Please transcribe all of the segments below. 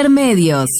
Intermedios.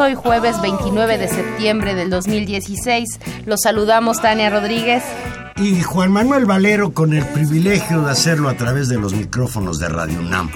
Hoy jueves 29 de septiembre del 2016. Los saludamos Tania Rodríguez. Y Juan Manuel Valero con el privilegio de hacerlo a través de los micrófonos de Radio UNAM.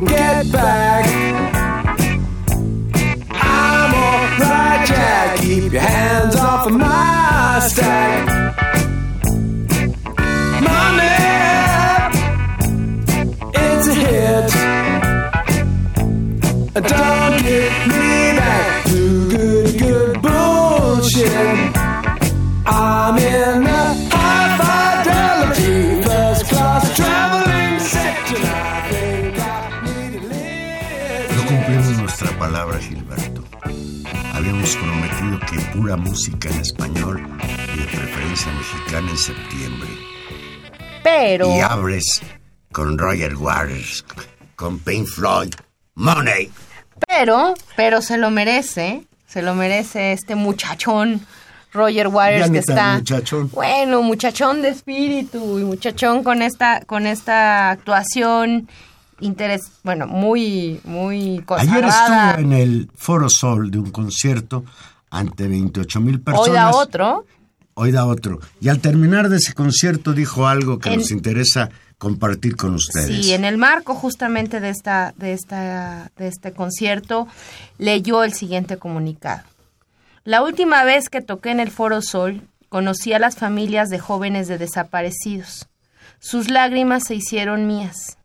Get back. Preferencia mexicana en septiembre. Pero Y abres con Roger Waters, con Pink Floyd, Money. Pero, pero se lo merece, se lo merece este muchachón Roger Waters Ya que está muchachón. bueno, muchachón de espíritu y muchachón con esta con esta actuación interés, bueno, muy muy Ayer estuvo en el Foro Sol de un concierto ante 28 mil personas. Hoy da otro. Hoy da otro. Y al terminar de ese concierto dijo algo que En- nos interesa compartir con ustedes. Sí, en el marco justamente de esta, de esta, de este concierto, leyó el siguiente comunicado. La última vez que toqué en el Foro Sol, conocí a las familias de jóvenes de desaparecidos. Sus lágrimas se hicieron mías.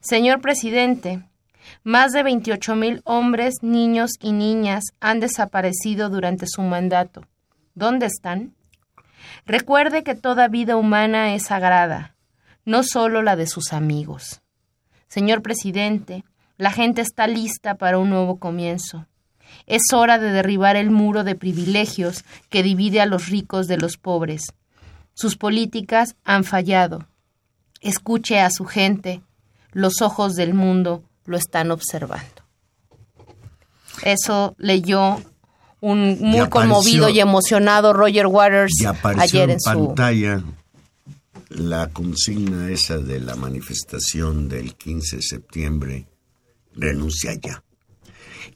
Señor presidente, más de 28 mil hombres, niños y niñas han desaparecido durante su mandato. ¿Dónde están? Recuerde que toda vida humana es sagrada, no solo la de sus amigos. Señor presidente, la gente está lista para un nuevo comienzo. Es hora de derribar el muro de privilegios que divide a los ricos de los pobres. Sus políticas han fallado. Escuche a su gente. Los ojos del mundo lo están observando. Eso leyó un muy apareció- conmovido y emocionado Roger Waters Y apareció ayer en, en su pantalla la consigna esa de la manifestación del 15 de septiembre, renuncia ya.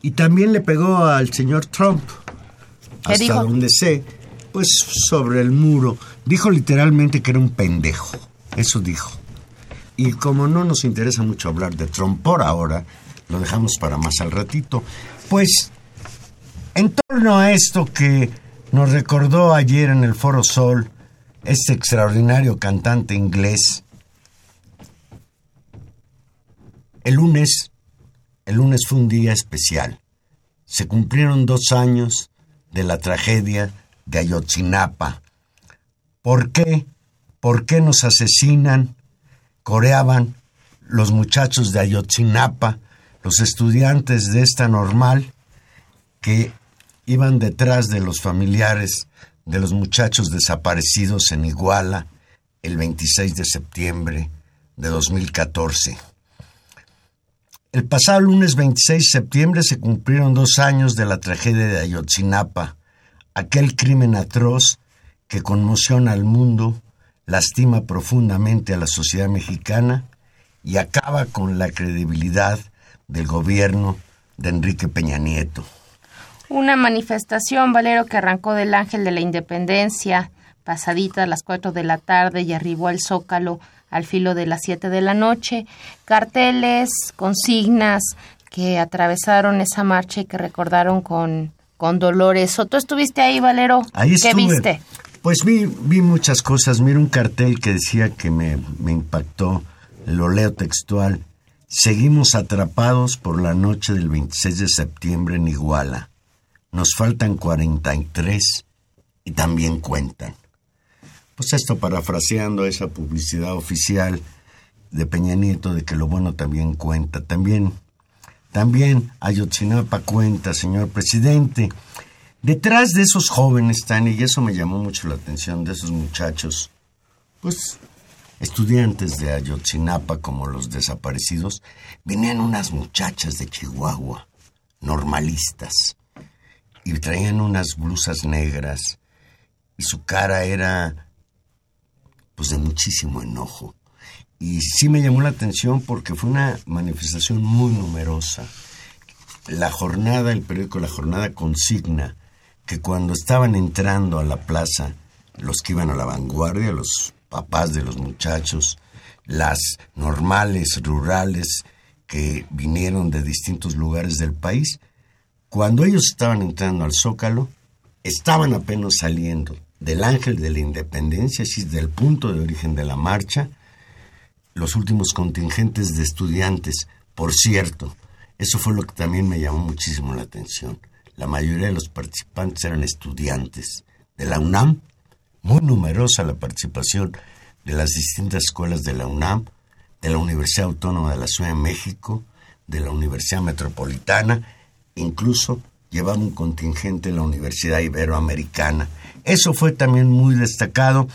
Y también le pegó al señor Trump, ¿Qué hasta dijo? donde sé, pues sobre el muro. Dijo literalmente que era un pendejo, eso dijo. Y como no nos interesa mucho hablar de Trump por ahora, lo dejamos para más al ratito. Pues en torno a esto que nos recordó ayer en el Foro Sol este extraordinario cantante inglés, el lunes, el lunes fue un día especial. Se cumplieron dos años de la tragedia de Ayotzinapa. ¿Por qué? ¿Por qué nos asesinan? Coreaban los muchachos de Ayotzinapa, los estudiantes de esta normal, que iban detrás de los familiares de los muchachos desaparecidos en Iguala el 26 de septiembre de 2014. El pasado lunes 26 de septiembre se cumplieron dos años de la tragedia de Ayotzinapa, aquel crimen atroz que conmociona al mundo, lastima profundamente a la sociedad mexicana y acaba con la credibilidad del gobierno de Enrique Peña Nieto. Una manifestación, Valero, que arrancó del Ángel de la Independencia, pasadita a las 4 de la tarde y arribó al Zócalo al filo de las 7 de la noche. Carteles, consignas que atravesaron esa marcha y que recordaron con, con dolores. ¿O tú estuviste ahí, Valero? Ahí ¿Qué estuve. viste? Pues vi, vi muchas cosas. Mira un cartel que decía que me, me impactó. Lo leo textual. Seguimos atrapados por la noche del 26 de septiembre en Iguala. Nos faltan 43 y también cuentan. Pues esto parafraseando esa publicidad oficial de Peña Nieto de que lo bueno también cuenta. También, también Ayotzinapa cuenta, señor presidente. Detrás de esos jóvenes, Tani, y eso me llamó mucho la atención de esos muchachos, pues estudiantes de Ayotzinapa como los desaparecidos, venían unas muchachas de Chihuahua, normalistas, y traían unas blusas negras, y su cara era pues de muchísimo enojo. Y sí me llamó la atención porque fue una manifestación muy numerosa. La jornada, el periódico La Jornada consigna que cuando estaban entrando a la plaza, los que iban a la vanguardia, los papás de los muchachos, las normales rurales que vinieron de distintos lugares del país, cuando ellos estaban entrando al Zócalo, estaban apenas saliendo del Ángel de la Independencia, así del punto de origen de la marcha, los últimos contingentes de estudiantes. Por cierto, eso fue lo que también me llamó muchísimo la atención. La mayoría de los participantes eran estudiantes de la UNAM, muy numerosa la participación de las distintas escuelas de la UNAM, de la Universidad Autónoma de la Ciudad de México, de la Universidad Metropolitana, incluso llevaba un contingente de la Universidad Iberoamericana. Eso fue también muy destacado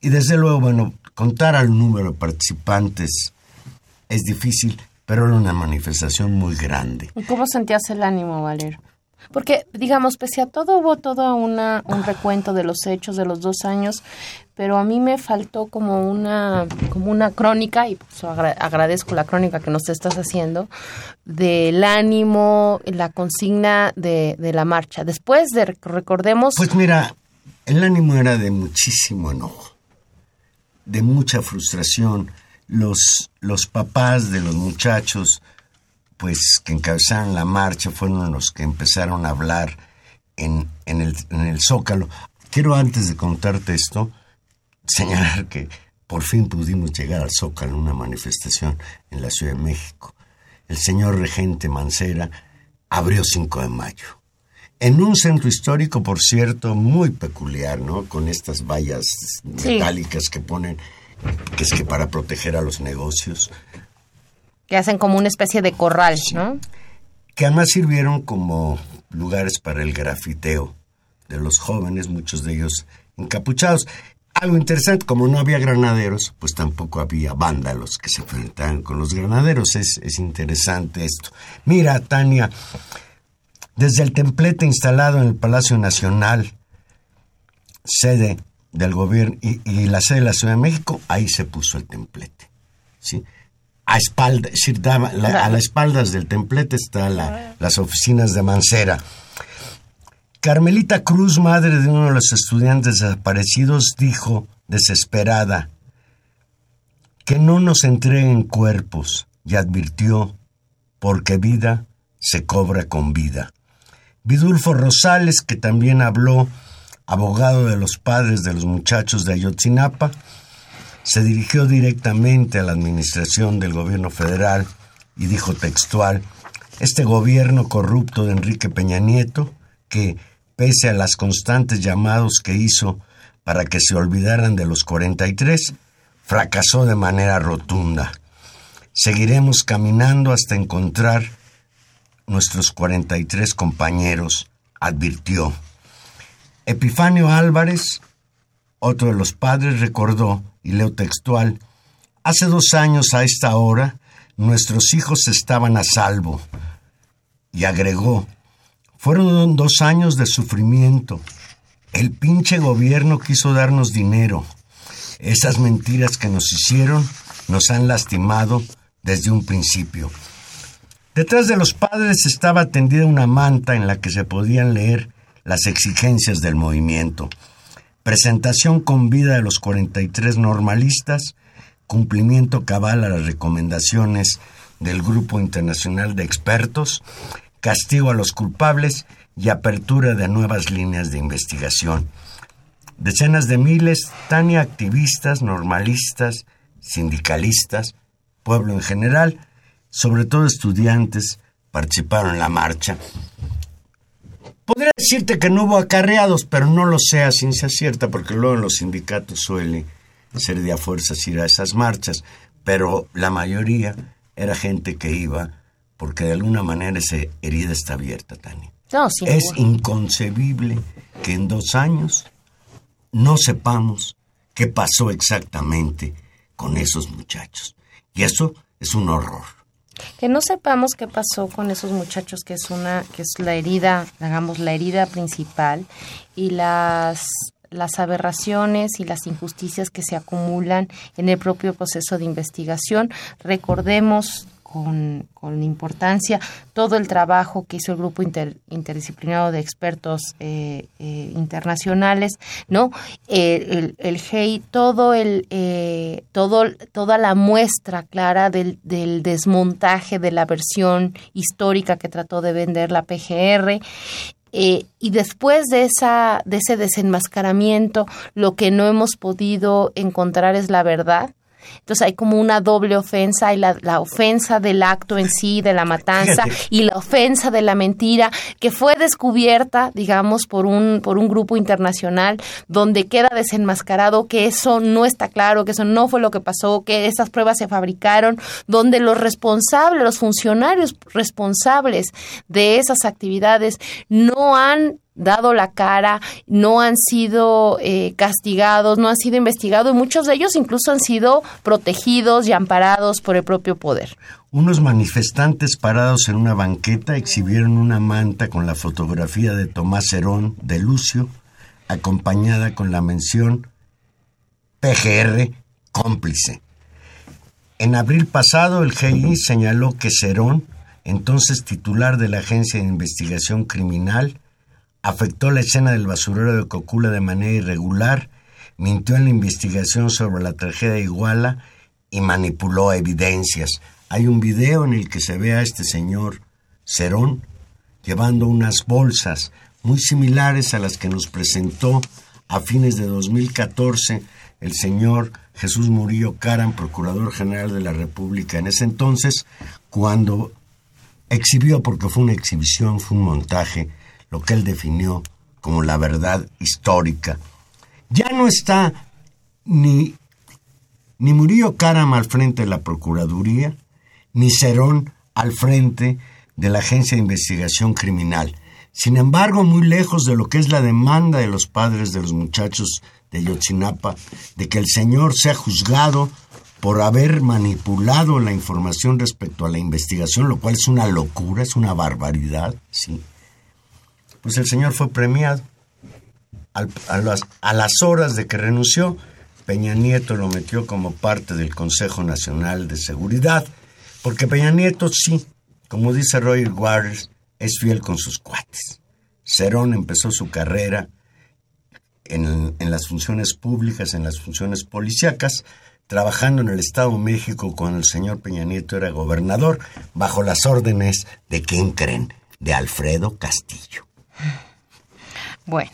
y desde luego, bueno, contar al número de participantes es difícil, pero era una manifestación muy grande. ¿Y cómo sentías el ánimo, Valero? Porque, digamos, pese a todo, hubo todo una, un recuento de los hechos de los dos años, pero a mí me faltó como una, como una crónica, y pues agra- agradezco la crónica que nos estás haciendo, del ánimo, la consigna de, de la marcha. Después de, recordemos, Pues mira, el ánimo era de muchísimo enojo, de mucha frustración. Los, los papás de los muchachos, pues que encabezaron la marcha, fueron los que empezaron a hablar en, en, el, en el Zócalo. Quiero antes de contarte esto, señalar que por fin pudimos llegar al Zócalo, una manifestación en la Ciudad de México. El señor regente Mancera abrió 5 de mayo. En un centro histórico, por cierto, muy peculiar, ¿no? Con estas vallas Sí. metálicas que ponen, que es que para proteger a los negocios, que hacen como una especie de corral, ¿no? que además sirvieron como lugares para el grafiteo de los jóvenes, muchos de ellos encapuchados. Algo interesante, como no había granaderos, pues tampoco había vándalos que se enfrentaran con los granaderos. Es, es interesante esto. Mira, Tania, desde el templete instalado en el Palacio Nacional, sede del gobierno y, y la sede de la Ciudad de México, ahí se puso el templete. ¿sí? A, a las espaldas del templete están la- las oficinas de Mancera. Carmelita Cruz, madre de uno de los estudiantes desaparecidos, dijo, desesperada, que no nos entreguen cuerpos y advirtió, porque vida se cobra con vida. Vidulfo Rosales, que también habló, abogado de los padres de los muchachos de Ayotzinapa, se dirigió directamente a la administración del gobierno federal y dijo textual, este gobierno corrupto de Enrique Peña Nieto, que, pese a las constantes llamados que hizo para que se olvidaran de los 43, fracasó de manera rotunda. Seguiremos caminando hasta encontrar nuestros 43 compañeros, advirtió. Epifanio Álvarez, otro de los padres, recordó, y leo textual, hace dos años a esta hora nuestros hijos estaban a salvo. Y agregó, fueron dos años de sufrimiento. El pinche gobierno quiso darnos dinero. Esas mentiras que nos hicieron nos han lastimado desde un principio. Detrás de los padres estaba tendida una manta en la que se podían leer las exigencias del movimiento. Presentación con vida de los 43 normalistas, cumplimiento cabal a las recomendaciones del Grupo Internacional de Expertos, castigo a los culpables y apertura de nuevas líneas de investigación. Decenas de miles, Tania, activistas, normalistas, sindicalistas, pueblo en general, sobre todo estudiantes, participaron en la marcha. Podría decirte que no hubo acarreados, pero no lo sé a ciencia cierta, porque luego en los sindicatos suele ser de a fuerzas ir a esas marchas, pero la mayoría era gente que iba porque de alguna manera esa herida está abierta, Tania. No, sin Es inconcebible que en dos años no sepamos qué pasó exactamente con esos muchachos. Y eso es un horror. Que no sepamos qué pasó con esos muchachos, que es una, que es la herida, digamos, la herida principal, y las las aberraciones y las injusticias que se acumulan en el propio proceso de investigación. Recordemos con, con importancia todo el trabajo que hizo el grupo inter- interdisciplinario de expertos eh, eh, internacionales, ¿no? El, el GEI, todo el, eh, todo, toda la muestra clara del, del desmontaje de la versión histórica que trató de vender la PGR, y después de, esa, de ese desenmascaramiento, lo que no hemos podido encontrar es la verdad. Entonces hay como una doble ofensa, hay la, la ofensa del acto en sí, de la matanza, Fíjate. y la ofensa de la mentira, que fue descubierta, digamos, por un, por un grupo internacional, donde queda desenmascarado que eso no está claro, que eso no fue lo que pasó, que esas pruebas se fabricaron, donde los responsables, los funcionarios responsables de esas actividades no han dado la cara, no han sido eh, castigados, no han sido investigados y muchos de ellos incluso han sido protegidos y amparados por el propio poder. Unos manifestantes parados en una banqueta exhibieron una manta con la fotografía de Tomás Herón de Lucio, acompañada con la mención PGR cómplice. En abril pasado, el GI señaló que Cerón, entonces titular de la Agencia de Investigación Criminal, afectó la escena del basurero de Cocula de manera irregular, mintió en la investigación sobre la tragedia Iguala y manipuló evidencias. Hay un video en el que se ve a este señor Cerón llevando unas bolsas muy similares a las que nos presentó a fines de 2014 el señor Jesús Murillo Caram, Procurador General de la República en ese entonces, cuando exhibió, porque fue una exhibición, fue un montaje, lo que él definió como la verdad histórica. Ya no está ni, ni Murillo Caram al frente de la Procuraduría, ni Cerón al frente de la Agencia de Investigación Criminal. Sin embargo, muy lejos de lo que es la demanda de los padres de los muchachos de Yotzinapa, de que el señor sea juzgado por haber manipulado la información respecto a la investigación, lo cual es una locura, es una barbaridad, sí. Pues el señor fue premiado. A, las, horas de que renunció, Peña Nieto lo metió como parte del Consejo Nacional de Seguridad, porque Peña Nieto sí, como dice Roger Waters, es fiel con sus cuates. Cerón empezó su carrera en, en las funciones públicas, en las funciones policíacas, trabajando en el Estado de México cuando el señor Peña Nieto era gobernador, bajo las órdenes de quién creen, de Alfredo Castillo. Bueno,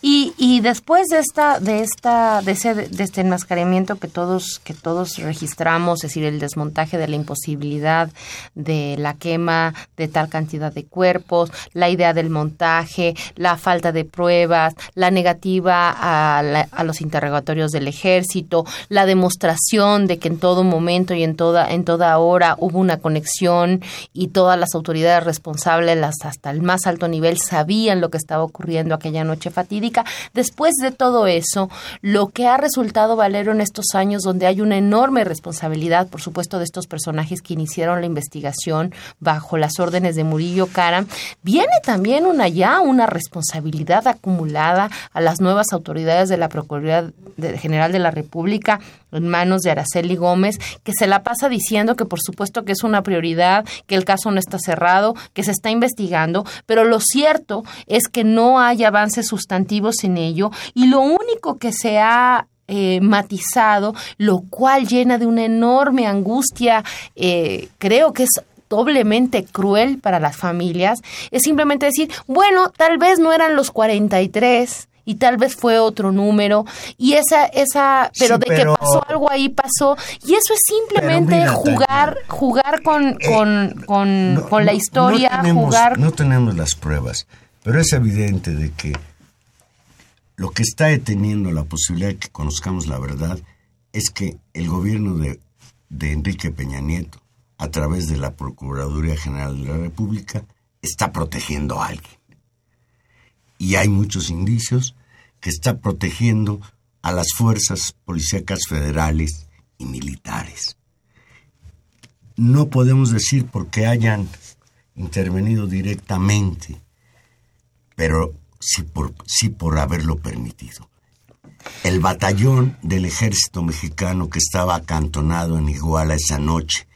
Y, y después de esta, de esta, de ese, de este enmascaramiento que todos, que todos registramos, es decir, el desmontaje de la imposibilidad de la quema de tal cantidad de cuerpos, la idea del montaje, la falta de pruebas, la negativa a, la- a los interrogatorios del ejército, la demostración de que en todo momento y en toda, en toda hora hubo una conexión y todas las autoridades responsables, las hasta el más alto nivel, sabían lo que estaba ocurriendo aquella noche fatídica. Después de todo eso, lo que ha resultado Valero en estos años, donde hay una enorme responsabilidad, por supuesto, de estos personajes que iniciaron la investigación bajo las órdenes de Murillo Cara, viene también una ya una responsabilidad acumulada a las nuevas autoridades de la Procuraduría General de la República en manos de Araceli Gómez, que se la pasa diciendo que por supuesto que es una prioridad, que el caso no está cerrado, que se está investigando, pero lo cierto es que no hay avances sustantivos en ello y lo único que se ha eh, matizado, lo cual llena de una enorme angustia, eh, creo que es doblemente cruel para las familias, es simplemente decir, bueno, tal vez no eran los 43 y tal vez fue otro número y esa esa pero Sí, de pero- que pasó algo ahí pasó y eso es simplemente mira, jugar Tania, jugar con eh, con, con, No- con la historia no tenemos, jugar No tenemos las pruebas, pero es evidente de que lo que está deteniendo la posibilidad de que conozcamos la verdad es que el gobierno de, Enrique Peña Nieto, a través de la Procuraduría General de la República, está protegiendo a alguien. Y hay muchos indicios que está protegiendo a las fuerzas policíacas federales y militares no podemos decir porque hayan intervenido directamente, pero sí por, sí por haberlo permitido. El batallón del ejército mexicano que estaba acantonado en Iguala esa noche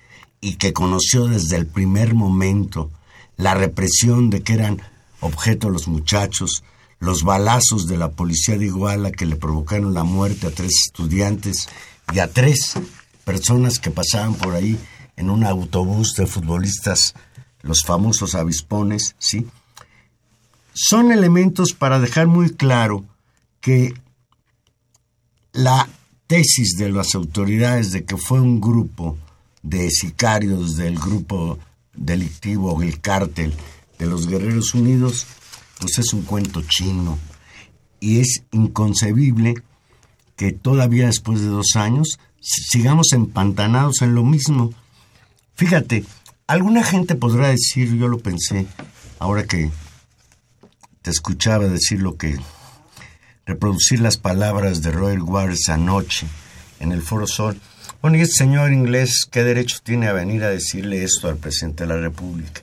y que conoció desde el primer momento la represión de que eran objeto los muchachos, los balazos de la policía de Iguala que le provocaron la muerte a tres estudiantes y a tres personas que pasaban por ahí en un autobús de futbolistas, los famosos avispones, ¿sí? Son elementos para dejar muy claro que la tesis de las autoridades de que fue un grupo de sicarios del grupo delictivo, el cártel de los Guerreros Unidos, pues es un cuento chino. Y es inconcebible que todavía después de dos años si- sigamos empantanados en lo mismo. Fíjate, alguna gente podrá decir, yo lo pensé, ahora que te escuchaba decir lo que reproducir las palabras de Royal Waters anoche en el Foro Sol. Bueno, y este señor inglés, ¿qué derecho tiene a venir a decirle esto al presidente de la República?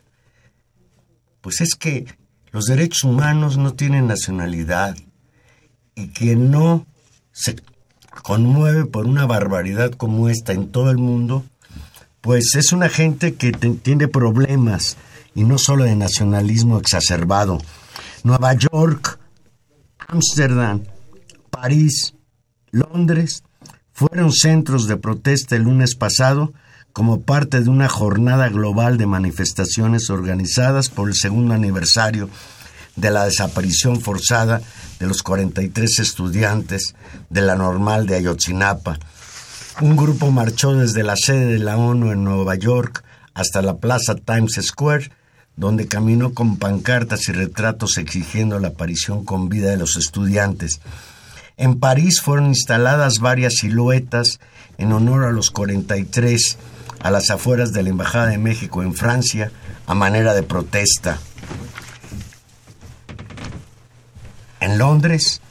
Pues es que los derechos humanos no tienen nacionalidad y quien no se conmueve por una barbaridad como esta en todo el mundo, pues es una gente que tiene problemas y no solo de nacionalismo exacerbado. Nueva York, Ámsterdam, París, Londres fueron centros de protesta el lunes pasado como parte de una jornada global de manifestaciones organizadas por el segundo aniversario de la desaparición forzada de los 43 estudiantes de la normal de Ayotzinapa. Un grupo marchó desde la sede de la ONU en Nueva York hasta la plaza Times Square, donde caminó con pancartas y retratos exigiendo la aparición con vida de los estudiantes. En París fueron instaladas varias siluetas en honor a los 43 a las afueras de la Embajada de México en Francia a manera de protesta. En Londres,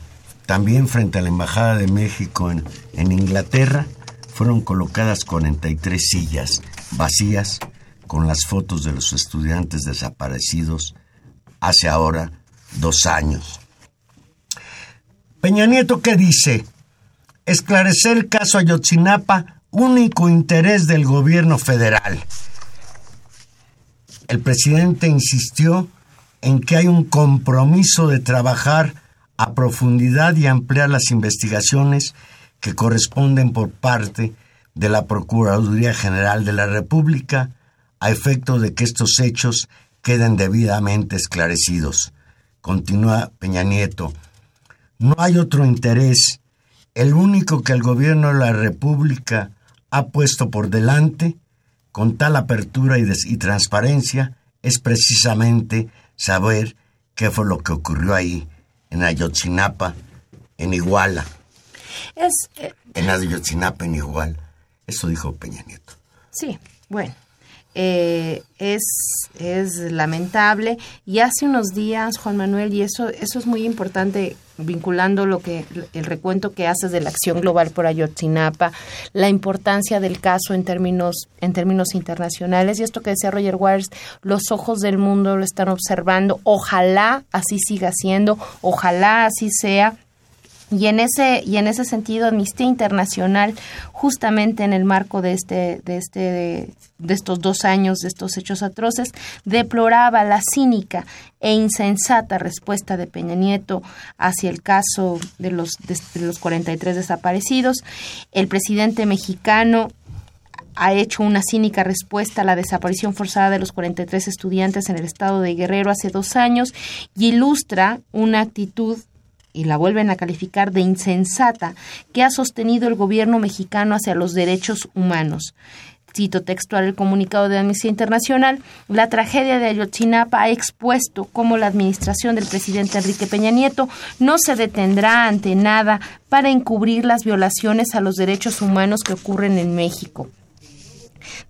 también frente a la Embajada de México en, en Inglaterra, fueron colocadas 43 sillas vacías con las fotos de los estudiantes desaparecidos hace ahora dos años. Peña Nieto, ¿qué dice? Esclarecer el caso Ayotzinapa, único interés del gobierno federal. El presidente insistió en que hay un compromiso de trabajar a profundidad y ampliar las investigaciones que corresponden por parte de la Procuraduría General de la República a efecto de que estos hechos queden debidamente esclarecidos. Continúa Peña Nieto. No hay otro interés. El único que el gobierno de la República ha puesto por delante, con tal apertura y transparencia, es precisamente saber qué fue lo que ocurrió ahí, en Ayotzinapa, en Iguala. Es, eh, En Ayotzinapa, en Iguala. Eso dijo Peña Nieto. Sí, bueno, eh, es, es lamentable y hace unos días, Juan Manuel, y eso, eso es muy importante vinculando lo que el recuento que haces de la acción global por Ayotzinapa, la importancia del caso en términos en términos internacionales y esto que decía Roger Waters, los ojos del mundo lo están observando, ojalá así siga siendo, ojalá así sea. Y en ese y en ese sentido Amnistía Internacional justamente en el marco de este de este de, estos dos años de estos hechos atroces deploraba la cínica e insensata respuesta de Peña Nieto hacia el caso de los de, de los 43 desaparecidos. El presidente mexicano ha hecho una cínica respuesta a la desaparición forzada de los 43 estudiantes en el estado de Guerrero hace dos años y ilustra una actitud y la vuelven a calificar de insensata que ha sostenido el gobierno mexicano hacia los derechos humanos. Cito textual el comunicado de Amnistía Internacional, la tragedia de Ayotzinapa ha expuesto cómo la administración del presidente Enrique Peña Nieto no se detendrá ante nada para encubrir las violaciones a los derechos humanos que ocurren en México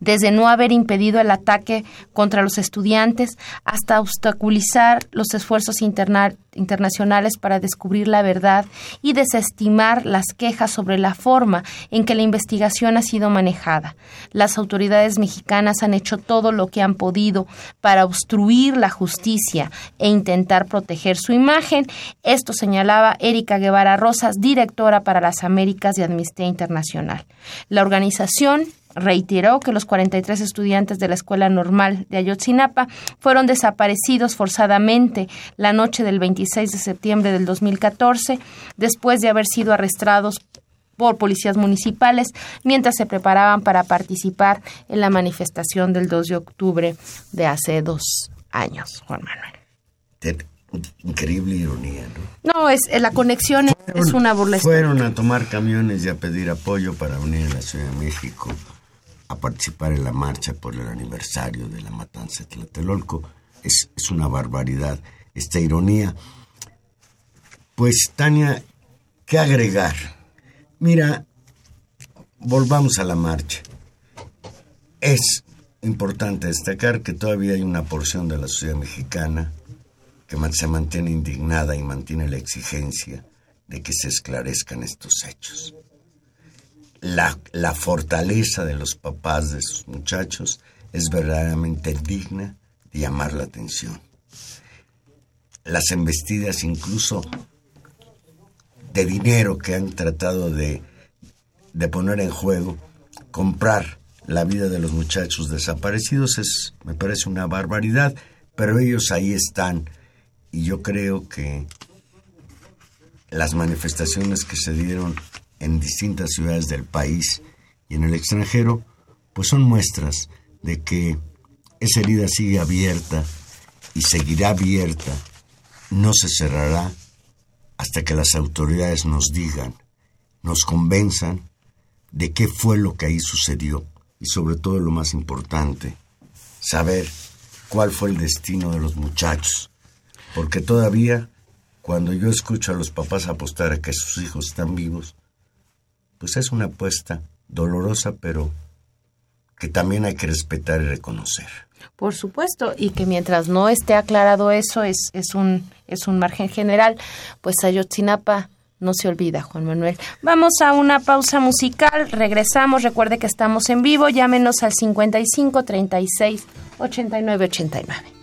desde no haber impedido el ataque contra los estudiantes hasta obstaculizar los esfuerzos interna internacionales para descubrir la verdad y desestimar las quejas sobre la forma en que la investigación ha sido manejada. Las autoridades mexicanas han hecho todo lo que han podido para obstruir la justicia e intentar proteger su imagen. Esto señalaba Erika Guevara Rosas, directora para las Américas de Amnistía Internacional. La organización reiteró que los 43 estudiantes de la Escuela Normal de Ayotzinapa fueron desaparecidos forzadamente la noche del 26 de septiembre del 2014, después de haber sido arrestados por policías municipales mientras se preparaban para participar en la manifestación del 2 de octubre de hace dos años, Juan Manuel. Increíble ironía, ¿no? No, es la conexión es, es una burlesca. Fueron a tomar camiones y a pedir apoyo para unir a la Ciudad de México a participar en la marcha por el aniversario de la matanza de Tlatelolco. Es, es una barbaridad esta ironía. Pues, Tania, ¿qué agregar? Mira, volvamos a la marcha. Es importante destacar que todavía hay una porción de la sociedad mexicana que se mantiene indignada y mantiene la exigencia de que se esclarezcan estos hechos. La, la fortaleza de los papás de sus muchachos es verdaderamente digna de llamar la atención. Las embestidas incluso de dinero que han tratado de, de poner en juego, comprar la vida de los muchachos desaparecidos es, me parece una barbaridad, pero ellos ahí están y yo creo que las manifestaciones que se dieron en distintas ciudades del país y en el extranjero, pues son muestras de que esa herida sigue abierta y seguirá abierta, no se cerrará hasta que las autoridades nos digan, nos convenzan de qué fue lo que ahí sucedió y sobre todo lo más importante, saber cuál fue el destino de los muchachos. Porque todavía, cuando yo escucho a los papás apostar a que sus hijos están vivos, pues es una apuesta dolorosa, pero que también hay que respetar y reconocer. Por supuesto, y que mientras no esté aclarado eso, es, es, un, es un margen general, pues Ayotzinapa no se olvida, Juan Manuel. Vamos a una pausa musical, regresamos, recuerde que estamos en vivo, llámenos al 55 36 89 89.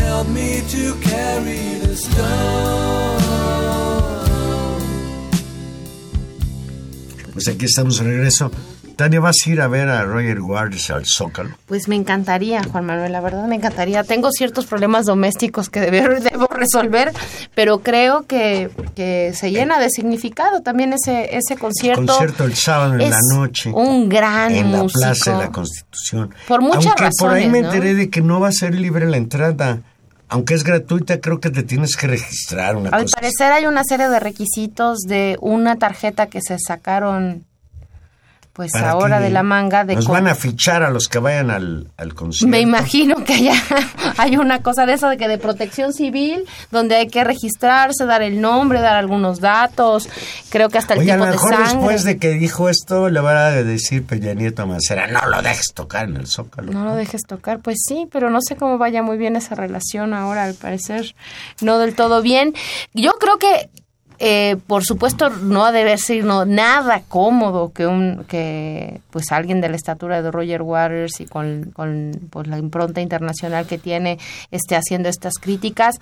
Help me to carry the stone? Pues aquí estamos de regreso. Tania, ¿vas a ir a ver a Roger Waters al Zócalo? Pues me encantaría, Juan Manuel, la verdad me encantaría. Tengo ciertos problemas domésticos que debe- debo resolver, pero creo que, que se llena de significado también ese, ese concierto. Concierto el sábado en la noche. Un gran En la músico. Plaza de la Constitución. Por muchas Aunque por ahí razones, me ¿no? enteré de que no va a ser libre la entrada. Aunque es gratuita, creo que te tienes que registrar una Al cosa. parecer hay una serie de requisitos de una tarjeta que se sacaron pues ¿Para ahora de la manga de Nos van a fichar a los que vayan al, al concierto. Me imagino que haya, hay una cosa de eso de que de protección civil, donde hay que registrarse, dar el nombre, dar algunos datos, creo que hasta el Oye, a tipo lo de mejor sangre. después de que dijo esto, le va a decir Peña Nieto a Mancera, no lo dejes tocar en el Zócalo. No lo dejes tocar, pues sí, pero no sé cómo vaya muy bien esa relación ahora, al parecer no del todo bien. Yo creo que, eh, por supuesto, no ha de haber sido nada cómodo que un que pues alguien de la estatura de Roger Waters y con, con pues, la impronta internacional que tiene esté haciendo estas críticas.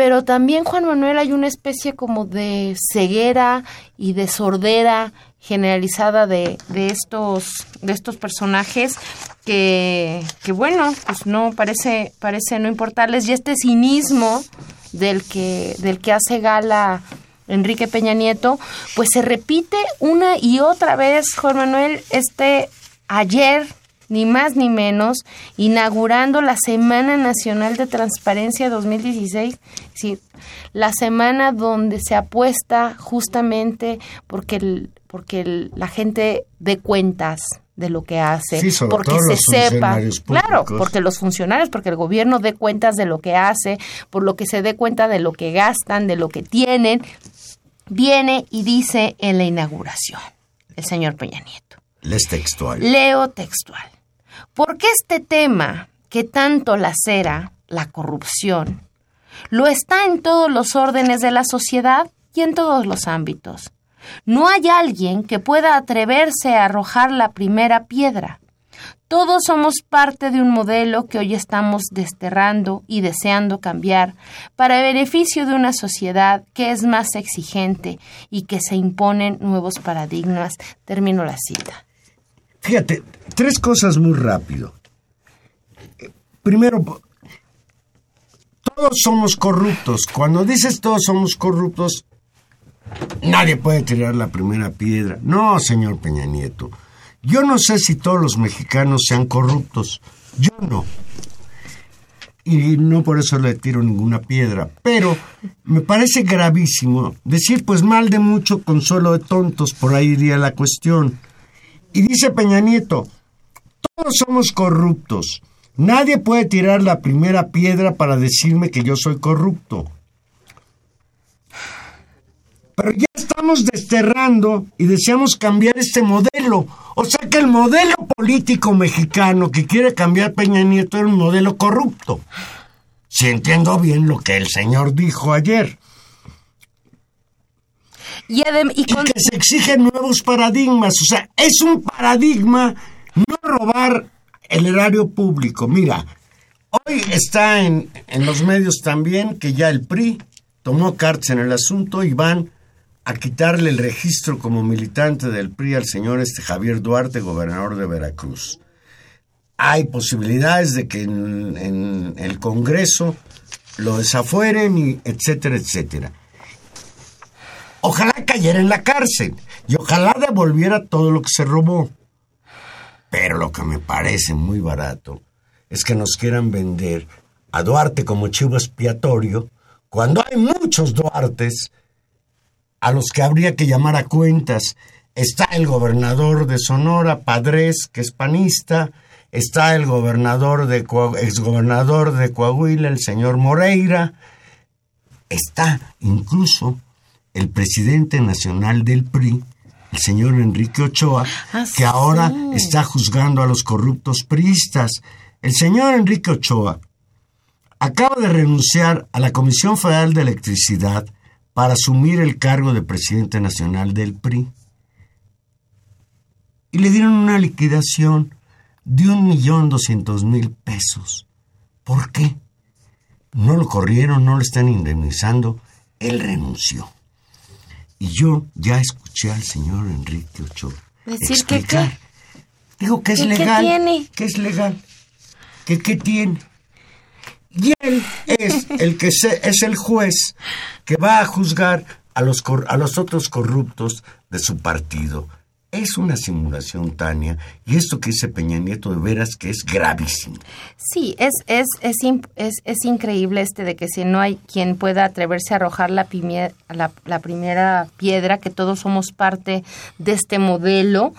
Pero también, Juan Manuel, hay una especie como de ceguera y de sordera generalizada de, de estos de estos personajes que, que bueno pues no parece parece no importarles. Y este cinismo del que del que hace gala Enrique Peña Nieto pues se repite una y otra vez Juan Manuel este ayer ni más ni menos, inaugurando la Semana Nacional de Transparencia 2016, es decir, la semana donde se apuesta justamente porque, el- porque el- la gente dé cuentas de lo que hace, Sí, sobre porque todo se los sepa, claro, porque los funcionarios, porque el gobierno dé cuentas de lo que hace, por lo que se dé cuenta de lo que gastan, de lo que tienen, viene y dice en la inauguración el señor Peña Nieto. Les textual. Leo textual. ¿Por qué este tema que tanto lacera la corrupción lo está en todos los órdenes de la sociedad y en todos los ámbitos? No hay alguien que pueda atreverse a arrojar la primera piedra. Todos somos parte de un modelo que hoy estamos desterrando y deseando cambiar para beneficio de una sociedad que es más exigente y que se imponen nuevos paradigmas. Termino la cita. Fíjate, tres cosas muy rápido. Primero, todos somos corruptos. Cuando dices todos somos corruptos, nadie puede tirar la primera piedra. No, señor Peña Nieto. Yo no sé si todos los mexicanos sean corruptos. Yo no. Y no por eso le tiro ninguna piedra. Pero me parece gravísimo decir, pues mal de mucho, consuelo de tontos, por ahí iría la cuestión. Y dice Peña Nieto, todos somos corruptos. Nadie puede tirar la primera piedra para decirme que yo soy corrupto. Pero ya estamos desterrando y deseamos cambiar este modelo. O sea que el modelo político mexicano que quiere cambiar Peña Nieto es un modelo corrupto. Si entiendo bien lo que el señor dijo ayer. Y, adem- y y con- que se exigen nuevos paradigmas. O sea, es un paradigma no robar el erario público. Mira, hoy está en, en los medios también que ya el PRI tomó cartas en el asunto y van a quitarle el registro como militante del PRI al señor este Javier Duarte, gobernador de Veracruz. Hay posibilidades de que en, en el Congreso lo desafueren y etcétera, etcétera. Ojalá cayera en la cárcel y ojalá devolviera todo lo que se robó. Pero lo que me parece muy barato es que nos quieran vender a Duarte como chivo expiatorio cuando hay muchos Duartes a los que habría que llamar a cuentas. Está el gobernador de Sonora, Padres, que es panista, está el gobernador de exgobernador de Coahuila, el señor Moreira, está incluso el presidente nacional del PRI, el señor Enrique Ochoa, Ah, que ahora está juzgando a los corruptos priistas. El señor Enrique Ochoa acaba de renunciar a la Comisión Federal de Electricidad para asumir el cargo de presidente nacional del PRI. Y le dieron una liquidación de un millón doscientos mil pesos. ¿Por qué? No lo corrieron, no lo están indemnizando. Él renunció. Y yo ya escuché al señor Enrique Ochoa Decir que explicar. Digo que es ¿Que qué legal. tiene? Que es legal. Que qué tiene. Y él es el que se- es el juez que va a juzgar a los, cor- a los otros corruptos de su partido. Es una simulación, Tania, y esto que dice Peña Nieto de veras que es gravísimo. Sí, es, es, es, es, es increíble este de que si no hay quien pueda atreverse a arrojar la, pimie- la, la primera piedra, que todos somos parte de este modelo,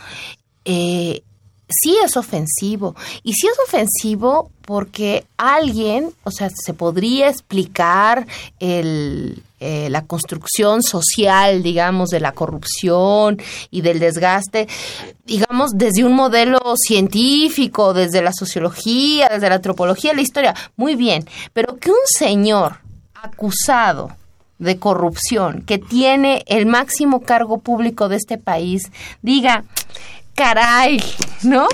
eh, sí es ofensivo. Y sí es ofensivo porque alguien, o sea, se podría explicar el, eh, la construcción social, digamos, de la corrupción y del desgaste, digamos, desde un modelo científico, desde la sociología, desde la antropología, la historia. Muy bien, pero que un señor acusado de corrupción, que tiene el máximo cargo público de este país, diga, caray, ¿no?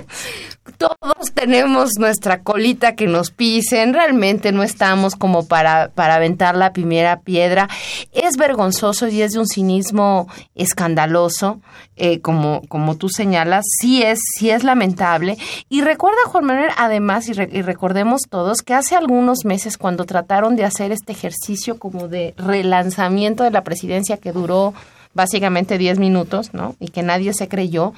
Todos tenemos nuestra colita que nos pisen, realmente no estamos como para, para aventar la primera piedra. Es vergonzoso y es de un cinismo escandaloso, eh, como, como tú señalas, sí es, sí es lamentable. Y recuerda, Juan Manuel, además, y, re- y recordemos todos, que hace algunos meses cuando trataron de hacer este ejercicio como de relanzamiento de la presidencia que duró básicamente 10 minutos, ¿no? Y que nadie se creyó.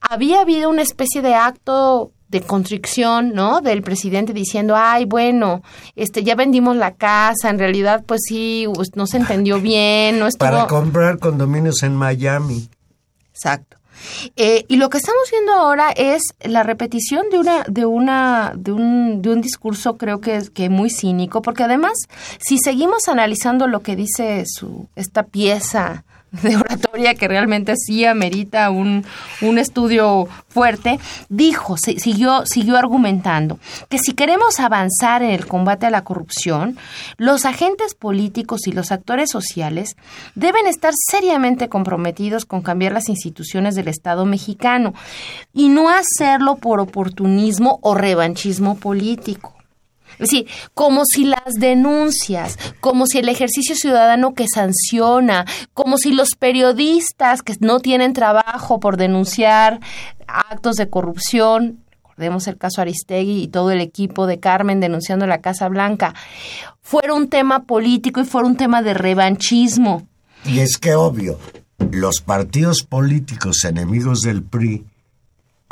Había habido una especie de acto de constricción, ¿no? Del presidente diciendo, ay, bueno, este, ya vendimos la casa, en realidad, pues sí, no se entendió bien, no estuvo... Para comprar condominios en Miami. Exacto. Eh, y lo que estamos viendo ahora es la repetición de una, de una, de un, de un discurso creo que es que muy cínico, porque además, si seguimos analizando lo que dice su, esta pieza de oratoria que realmente sí amerita un, un estudio fuerte, dijo, si- siguió, siguió argumentando que si queremos avanzar en el combate a la corrupción, los agentes políticos y los actores sociales deben estar seriamente comprometidos con cambiar las instituciones del Estado mexicano y no hacerlo por oportunismo o revanchismo político. Es decir, como si las denuncias, como si el ejercicio ciudadano que sanciona, como si los periodistas que no tienen trabajo por denunciar actos de corrupción, recordemos el caso Aristegui y todo el equipo de Carmen denunciando la Casa Blanca, fuera un tema político y fuera un tema de revanchismo. Y es que obvio, los partidos políticos enemigos del PRI,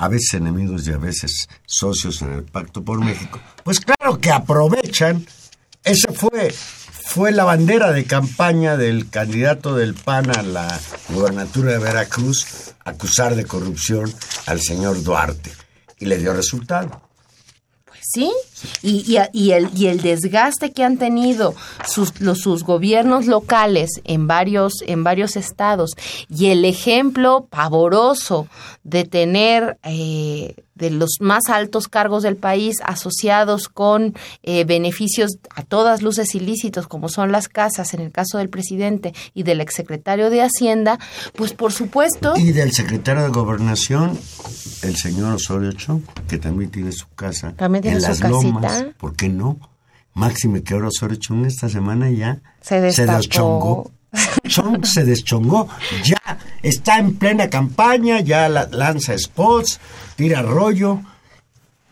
a veces enemigos y a veces socios en el Pacto por México, pues claro que aprovechan. Esa fue, fue la bandera de campaña del candidato del PAN a la gubernatura de Veracruz, acusar de corrupción al señor Duarte. Y le dio resultado. ¿Sí? Y, y, y el, y el desgaste que han tenido sus, los, sus gobiernos locales en varios, en varios estados y el ejemplo pavoroso de tener eh, de los más altos cargos del país asociados con eh, beneficios a todas luces ilícitos como son las casas en el caso del presidente y del exsecretario de Hacienda, pues por supuesto... Y del secretario de Gobernación, el señor Osorio Chong, que también tiene su casa También tiene en su las lomas. ¿Por qué no? Máxime que ahora Osorio Chong esta semana ya Se deschongó. Chong se deschongó, ya está en plena campaña, ya la- lanza spots, tira rollo.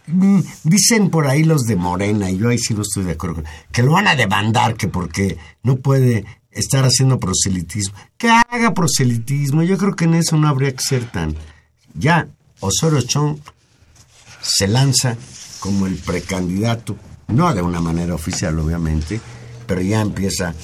Mm, Dicen por ahí los de Morena, y yo ahí sí no estoy de acuerdo, que lo van a demandar, que porque no puede estar haciendo proselitismo. Que haga proselitismo, yo creo que en eso no habría que ser tan... Ya, Osorio Chong se lanza como el precandidato, no de una manera oficial obviamente, pero ya empieza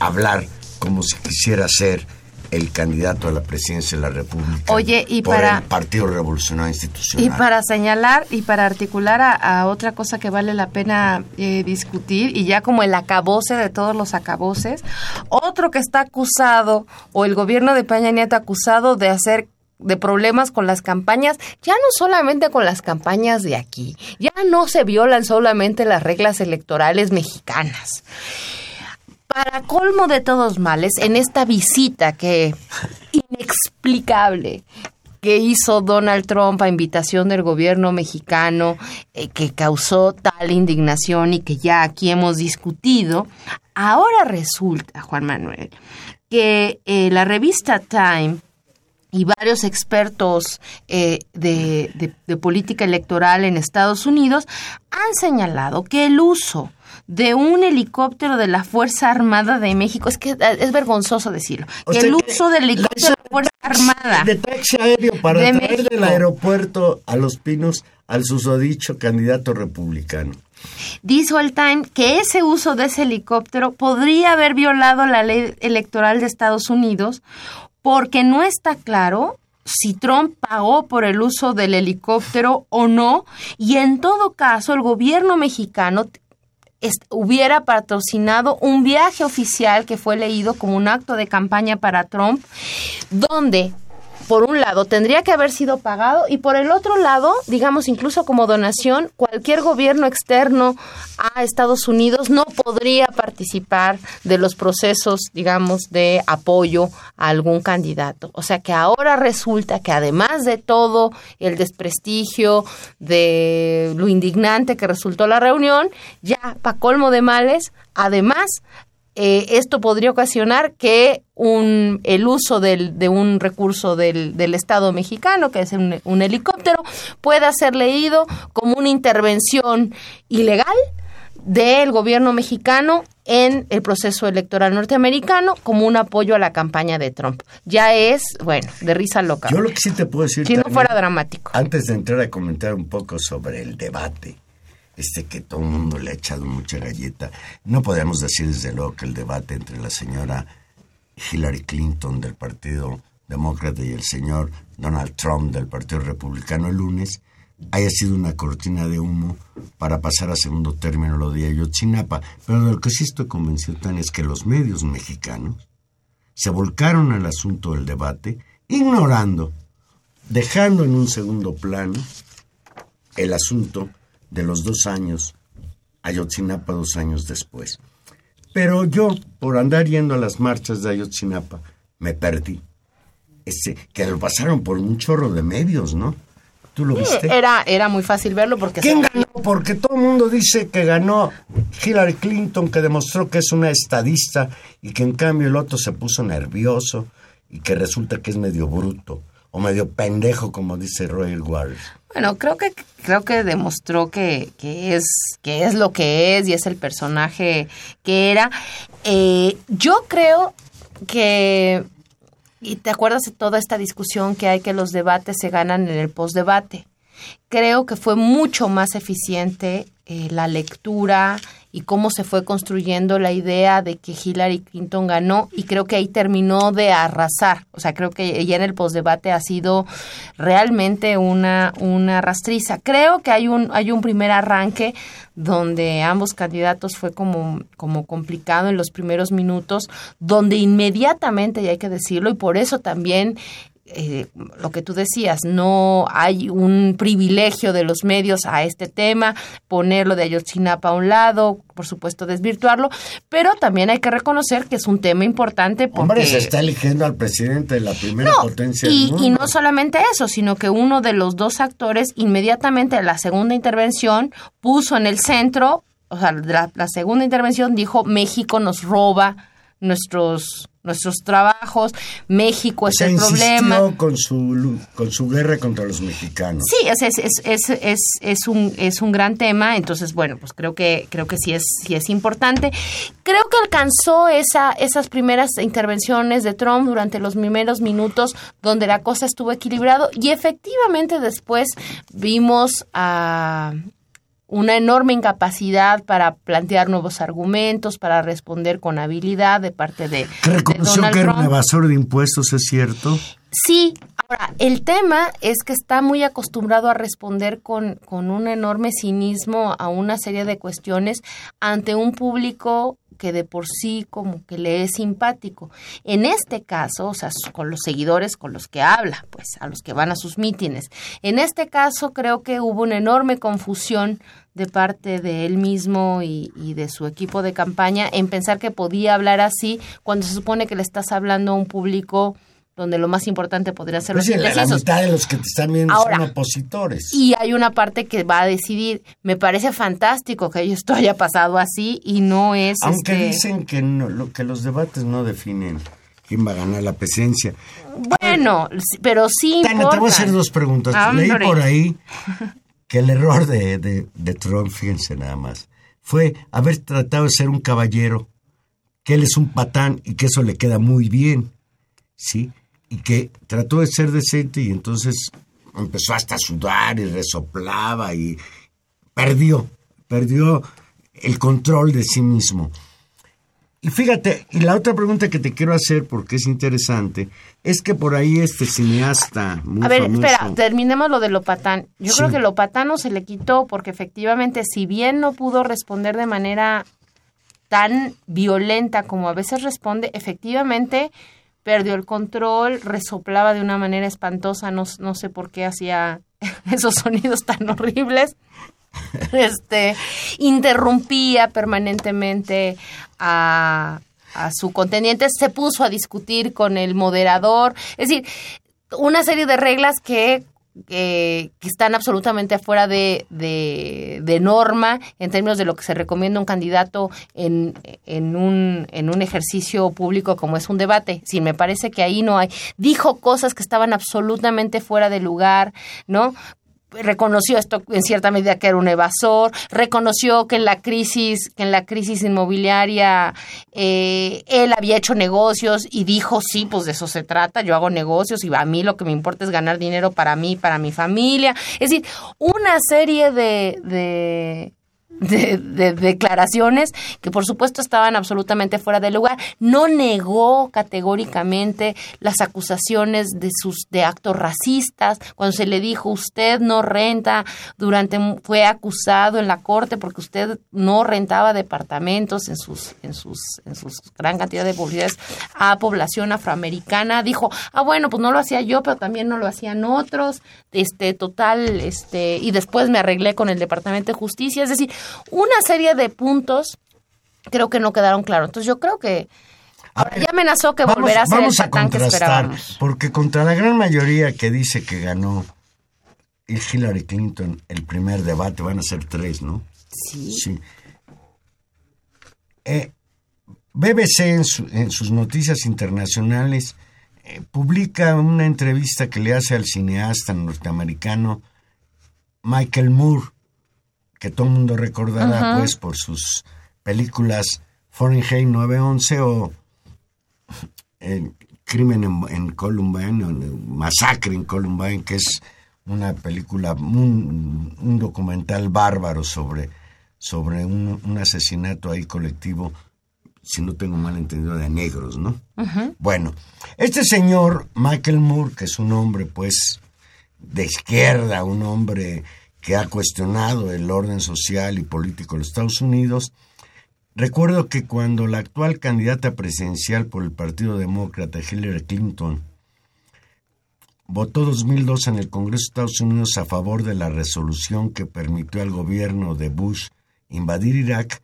a hablar como si quisiera ser el candidato a la presidencia de la República. Oye, y por para- el Partido Revolucionario Institucional. Y para señalar y para articular a, a otra cosa que vale la pena eh, discutir, y ya como el acabose de todos los acaboses, otro que está acusado, o el gobierno de Peña Nieto acusado de hacer de problemas con las campañas, ya no solamente con las campañas de aquí, ya no se violan solamente las reglas electorales mexicanas. Para colmo de todos males, en esta visita que inexplicable que hizo Donald Trump a invitación del gobierno mexicano, eh, que causó tal indignación y que ya aquí hemos discutido, ahora resulta, Juan Manuel, que eh, la revista Time y varios expertos eh, de, de- de política electoral en Estados Unidos han señalado que el uso de un helicóptero de la Fuerza Armada de México, es que eh, es vergonzoso decirlo, O que el uso del helicóptero de la Fuerza Armada De taxi aéreo para de traer del aeropuerto a Los Pinos al susodicho candidato republicano. Dijo el Time que ese uso de ese helicóptero podría haber violado la ley electoral de Estados Unidos porque no está claro si Trump pagó por el uso del helicóptero o no y en todo caso el gobierno mexicano hubiera patrocinado un viaje oficial que fue leído como un acto de campaña para Trump, donde por un lado tendría que haber sido pagado y por el otro lado, digamos incluso como donación, cualquier gobierno externo a Estados Unidos no podría participar de los procesos, digamos, de apoyo a algún candidato. O sea que ahora resulta que además de todo el desprestigio, de lo indignante que resultó la reunión, ya para colmo de males, además eh, esto podría ocasionar que un, el uso del- de un recurso del, del Estado mexicano, que es un, un helicóptero, pueda ser leído como una intervención ilegal del gobierno mexicano en el proceso electoral norteamericano como un apoyo a la campaña de Trump. Ya es, bueno, de risa loca. Yo lo que sí te puedo decir si no también, fuera dramático. Antes de entrar a comentar un poco sobre el debate, este que todo el mundo le ha echado mucha galleta, no podemos decir desde luego que el debate entre la señora Hillary Clinton del Partido Demócrata y el señor Donald Trump del Partido Republicano el lunes haya sido una cortina de humo para pasar a segundo término lo de Ayotzinapa. Pero de lo que sí estoy convencido, Tania, es que los medios mexicanos se volcaron al asunto del debate, ignorando, dejando en un segundo plano el asunto de los dos años, Ayotzinapa dos años después. Pero yo, por andar yendo a las marchas de Ayotzinapa, me perdí. Este, que lo pasaron por un chorro de medios, ¿no? ¿Tú lo viste? Era, era muy fácil verlo porque... ¿Quién se- ganó? Porque todo el mundo dice que ganó Hillary Clinton, que demostró que es una estadista y que en cambio el otro se puso nervioso y que resulta que es medio bruto o medio pendejo, como dice Roger Waters. Bueno, creo que creo que demostró que, que es que es lo que es y es el personaje que era. Eh, yo creo que y te acuerdas de toda esta discusión que hay que los debates se ganan en el postdebate. Creo que fue mucho más eficiente eh, la lectura y cómo se fue construyendo la idea de que Hillary Clinton ganó y creo que ahí terminó de arrasar. O sea, creo que ya en el postdebate ha sido realmente una, una rastriza. Creo que hay un, hay un primer arranque donde ambos candidatos fue como, como complicado en los primeros minutos, donde inmediatamente, y hay que decirlo, y por eso también eh, lo que tú decías, no hay un privilegio de los medios a este tema, ponerlo de Ayotzinapa a un lado, por supuesto desvirtuarlo, pero también hay que reconocer que es un tema importante porque... Hombre, se está eligiendo al presidente de la primera No, potencia y, del mundo. y no solamente eso, sino que uno de los dos actores inmediatamente en la segunda intervención puso en el centro, o sea, la, la segunda intervención dijo México nos roba nuestros nuestros trabajos, México es Se el problema. con su, con su guerra contra los mexicanos. Sí, es, es, es, es, es, es un, es un gran tema, entonces, bueno, pues creo que, creo que sí es, sí es importante. Creo que alcanzó esa, esas primeras intervenciones de Trump durante los primeros minutos donde la cosa estuvo equilibrado y efectivamente después vimos a una enorme incapacidad para plantear nuevos argumentos, para responder con habilidad de parte de, Que de reconoció Donald que era un evasor de impuestos, ¿es cierto? Sí, ahora, el tema es que está muy acostumbrado a responder con, con un enorme cinismo a una serie de cuestiones ante un público que de por sí como que le es simpático. En este caso, o sea, con los seguidores con los que habla, pues a los que van a sus mítines. En este caso creo que hubo una enorme confusión de parte de él mismo y, y de su equipo de campaña en pensar que podía hablar así cuando se supone que le estás hablando a un público donde lo más importante podría ser Pues los sí, la, la indecisos. mitad de los que te están viendo Ahora, son opositores. Y hay una parte que va a decidir. Me parece fantástico que esto haya pasado así y no es. Aunque este, dicen que, no, lo, que los debates no definen quién va a ganar la presidencia. Bueno, pero sí. Tania, te voy a hacer dos preguntas. Hombre. Leí por ahí que el error de, de, Trump, fíjense nada más, fue haber tratado de ser un caballero, que él es un patán y que eso le queda muy bien, ¿sí? Y que trató de ser decente y entonces empezó hasta a sudar y resoplaba y perdió, perdió el control de sí mismo. Y fíjate, y la otra pregunta que te quiero hacer, porque es interesante, es que por ahí este cineasta muy A ver, famoso- espera, terminemos lo de Lopatán. Yo Sí. creo que Lopatano se le quitó porque efectivamente, si bien no pudo responder de manera tan violenta como a veces responde, efectivamente perdió el control, resoplaba de una manera espantosa, no, no sé por qué hacía esos sonidos tan horribles. Este interrumpía permanentemente a, a su contendiente, se puso a discutir con el moderador, es decir, una serie de reglas que, que, están absolutamente fuera de, de, de norma en términos de lo que se recomienda un candidato en, en, un, en un ejercicio público como es un debate. Sí, me parece que ahí no hay. Dijo cosas que estaban absolutamente fuera de lugar, ¿no? Reconoció esto en cierta medida que era un evasor, reconoció que en la crisis, que en la crisis inmobiliaria eh, él había hecho negocios y dijo sí, pues de eso se trata, yo hago negocios y a mí lo que me importa es ganar dinero para mí, para mi familia. Es decir, una serie de, de de, de, declaraciones que por supuesto estaban absolutamente fuera de lugar. No negó categóricamente las acusaciones de sus de actos racistas. Cuando se le dijo usted no renta, durante fue acusado en la corte porque usted no rentaba departamentos en sus en sus en sus gran cantidad de publicidades a población afroamericana. Dijo ah bueno pues no lo hacía yo pero también no lo hacían otros. Este total este y después me arreglé con el departamento de justicia. Es decir una serie de puntos creo que no quedaron claros. Entonces yo creo que ahora ya amenazó que vamos, volverá a ser el vamos a patán que esperábamos. porque contra la gran mayoría que dice que ganó Hillary Clinton el primer debate, van a ser tres, ¿no? Sí. Sí. Eh, BBC en, su- en sus noticias internacionales eh, publica una entrevista que le hace al cineasta norteamericano Michael Moore, que todo el mundo recordará pues por sus películas Fahrenheit 911 o eh, Crimen en, en Columbine, o Masacre en Columbine, que es una película, un, un documental bárbaro sobre, sobre un, un asesinato ahí colectivo, si no tengo mal entendido, de negros, ¿no? Bueno, este señor Michael Moore, que es un hombre pues de izquierda, un hombre que ha cuestionado el orden social y político de los Estados Unidos, recuerdo que cuando la actual candidata presidencial por el Partido Demócrata, Hillary Clinton, votó 2002 en el Congreso de Estados Unidos a favor de la resolución que permitió al gobierno de Bush invadir Irak,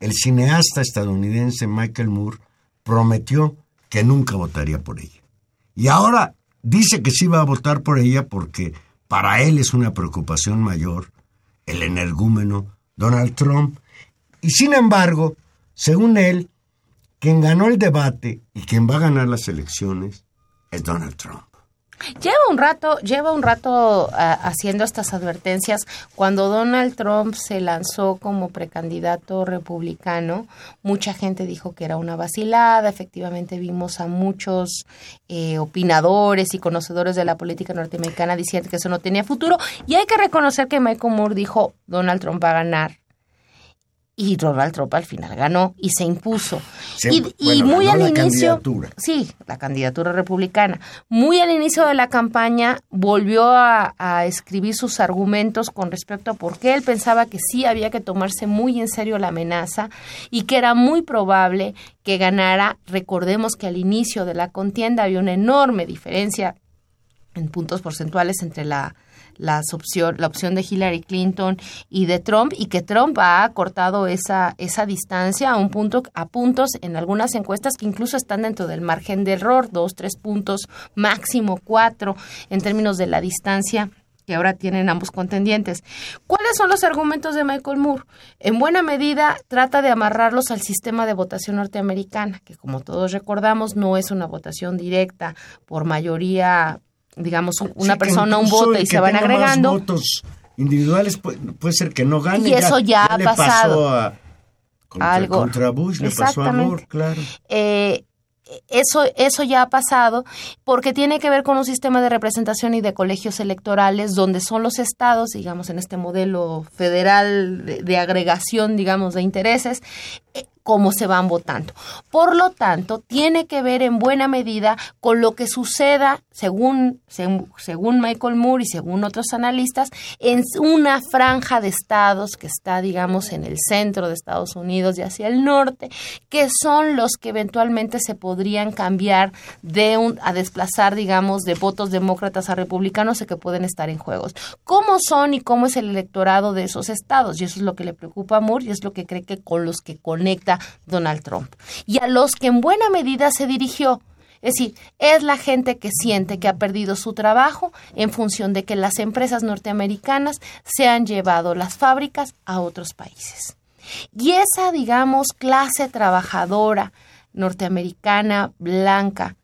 el cineasta estadounidense Michael Moore prometió que nunca votaría por ella. Y ahora dice que sí va a votar por ella porque para él es una preocupación mayor el energúmeno Donald Trump. Y sin embargo, según él, quien ganó el debate y quien va a ganar las elecciones es Donald Trump. Lleva un rato, lleva un rato ah, haciendo estas advertencias. Cuando Donald Trump se lanzó como precandidato republicano, mucha gente dijo que era una vacilada. Efectivamente, vimos a muchos eh, opinadores y conocedores de la política norteamericana diciendo que eso no tenía futuro. Y hay que reconocer que Michael Moore dijo Donald Trump va a ganar y Donald Trump al final ganó y se impuso. Se- y, y bueno, muy al la inicio, candidatura. sí, la candidatura republicana, muy al inicio de la campaña volvió a, a escribir sus argumentos con respecto a por qué él pensaba que sí había que tomarse muy en serio la amenaza y que era muy probable que ganara. Recordemos que al inicio de la contienda había una enorme diferencia en puntos porcentuales entre la, las opción, la opción de Hillary Clinton y de Trump y que Trump ha cortado esa, esa distancia a un punto a puntos en algunas encuestas que incluso están dentro del margen de error, dos, tres puntos, máximo cuatro en términos de la distancia que ahora tienen ambos contendientes. ¿Cuáles son los argumentos de Michael Moore? En buena medida trata de amarrarlos al sistema de votación norteamericana, que como todos recordamos no es una votación directa por mayoría, digamos, un- una Sí, persona un voto y se van agregando. votos individuales puede, puede ser que no gane. Y eso ya ha le pasado. pasó a, contra, contra Bush, le pasó a. Moore, claro. Eh, eso, eso ya ha pasado porque tiene que ver con un sistema de representación y de colegios electorales donde son los estados, digamos, en este modelo federal de, de agregación, digamos, de intereses, eh, cómo se van votando. Por lo tanto, tiene que ver en buena medida con lo que suceda, según, según, Michael Moore y según otros analistas, en una franja de estados que está, digamos, en el centro de Estados Unidos y hacia el norte, que son los que eventualmente se podrían cambiar de un, a desplazar, digamos, de votos demócratas a republicanos y que pueden estar en juegos. ¿Cómo son y cómo es el electorado de esos estados? Y eso es lo que le preocupa a Moore y es lo que cree que con los que conecta Donald Trump. Y a los que en buena medida se dirigió. Es decir, es la gente que siente que ha perdido su trabajo en función de que las empresas norteamericanas se han llevado las fábricas a otros países. Y esa, digamos, clase trabajadora norteamericana blanca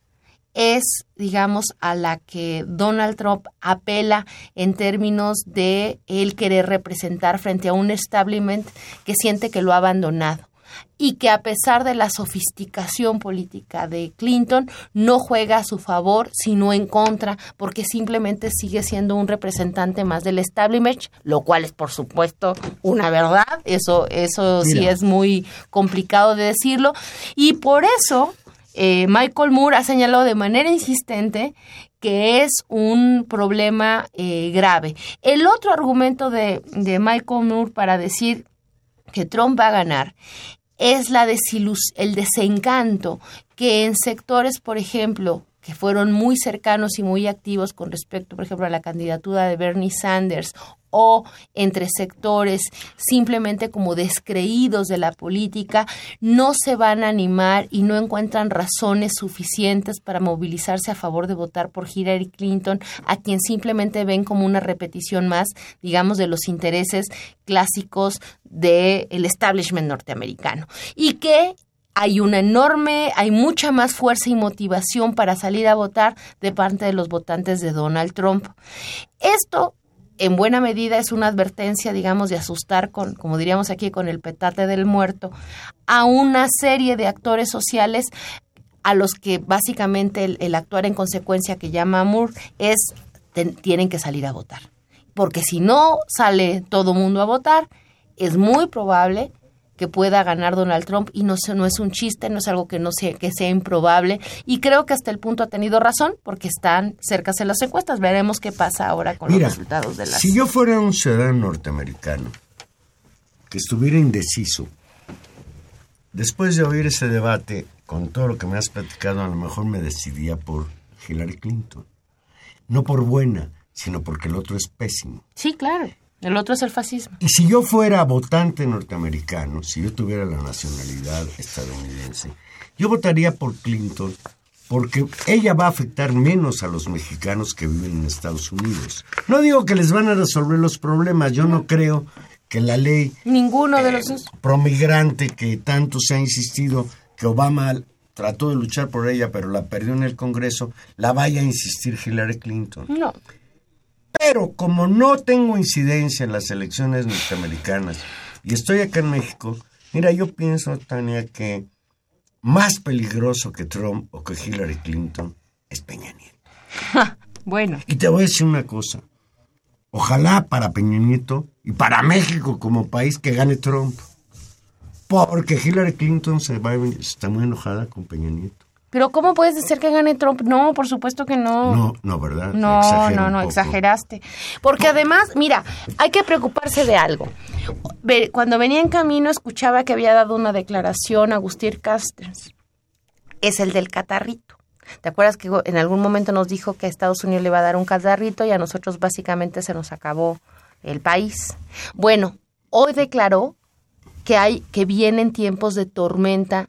es, digamos, a la que Donald Trump apela en términos de él querer representar frente a un establishment que siente que lo ha abandonado y que a pesar de la sofisticación política de Clinton no juega a su favor sino en contra porque simplemente sigue siendo un representante más del establishment lo cual es por supuesto una verdad. Eso eso sí es muy complicado de decirlo. Y por eso eh, Michael Moore ha señalado de manera insistente que es un problema eh, grave. El otro argumento de, de Michael Moore para decir que Trump va a ganar es la desilus el desencanto que en sectores, por ejemplo, que fueron muy cercanos y muy activos con respecto, por ejemplo, a la candidatura de Bernie Sanders o entre sectores simplemente como descreídos de la política, no se van a animar y no encuentran razones suficientes para movilizarse a favor de votar por Hillary Clinton, a quien simplemente ven como una repetición más, digamos, de los intereses clásicos del establishment norteamericano. Y que hay una enorme, hay mucha más fuerza y motivación para salir a votar de parte de los votantes de Donald Trump. Esto, en buena medida, es una advertencia, digamos, de asustar con, como diríamos aquí, con el petate del muerto, a una serie de actores sociales a los que básicamente el, actuar en consecuencia que llama Moore es tienen que salir a votar. Porque si no sale todo mundo a votar, es muy probable que pueda ganar Donald Trump y no, se- no es un chiste, no es algo que no sea, que sea improbable y creo que hasta el punto ha tenido razón porque están cercas en las encuestas. Veremos qué pasa ahora con Mira, los resultados de las si yo fuera un ciudadano norteamericano que estuviera indeciso, después de oír ese debate, con todo lo que me has platicado, a lo mejor me decidía por Hillary Clinton. No por buena, sino porque el otro es pésimo. Sí, claro. El otro es el fascismo. Y si yo fuera votante norteamericano, si yo tuviera la nacionalidad estadounidense, yo votaría por Clinton porque ella va a afectar menos a los mexicanos que viven en Estados Unidos. No digo que les van a resolver los problemas, yo no creo que la ley Ninguno de los dos. promigrante que tanto se ha insistido que que Obama trató de luchar por ella, pero la perdió en el Congreso, la vaya a insistir Hillary Clinton. No. Pero como no tengo incidencia en las elecciones norteamericanas y estoy acá en México, mira, yo pienso, Tania, que más peligroso que Trump o que Hillary Clinton es Peña Nieto. Bueno, Y te voy a decir una cosa. Ojalá para Peña Nieto y para México como país que gane Trump. Porque Hillary Clinton se va está muy enojada con Peña Nieto. Pero ¿cómo puedes decir que gane Trump? No, por supuesto que no. No, no, ¿verdad? No, Exagero no, no, exageraste. Porque además, mira, hay que preocuparse de algo. Cuando venía en camino escuchaba que había dado una declaración Agustín Casters. Es el del catarrito. ¿Te acuerdas que en algún momento nos dijo que a Estados Unidos le iba a dar un catarrito y a nosotros básicamente se nos acabó el país? Bueno, hoy declaró que hay que vienen tiempos de tormenta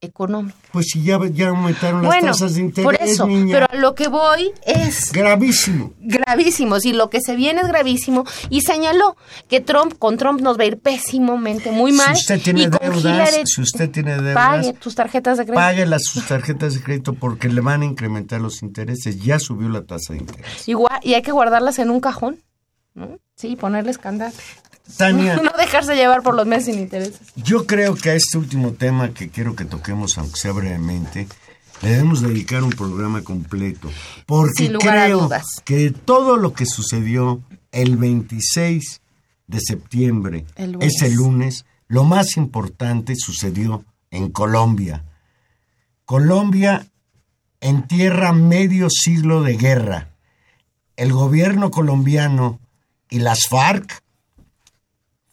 económica. Pues si ya, ya aumentaron las Bueno, tasas de interés, por eso, niña. pero a lo que voy es Gravísimo. gravísimos y lo que se viene es gravísimo y señaló que Trump con Trump nos va a ir pésimamente muy mal Si usted tiene y deudas, Hillary si usted tiene deudas, pague tus tarjetas de crédito Pague las sus tarjetas de crédito porque le van a incrementar los intereses. Ya subió la tasa de interés. igual y hay que guardarlas en un cajón ¿no? sí ponerles candado Tania, no dejarse llevar por los meses sin intereses yo creo que a este último tema que quiero que toquemos, aunque sea brevemente, le debemos dedicar un programa completo. Porque Sin lugar a creo dudas. que todo lo que sucedió el 26 de septiembre, El ese lunes, lo más importante sucedió en Colombia. Colombia entierra medio siglo de guerra. El gobierno colombiano y las FARC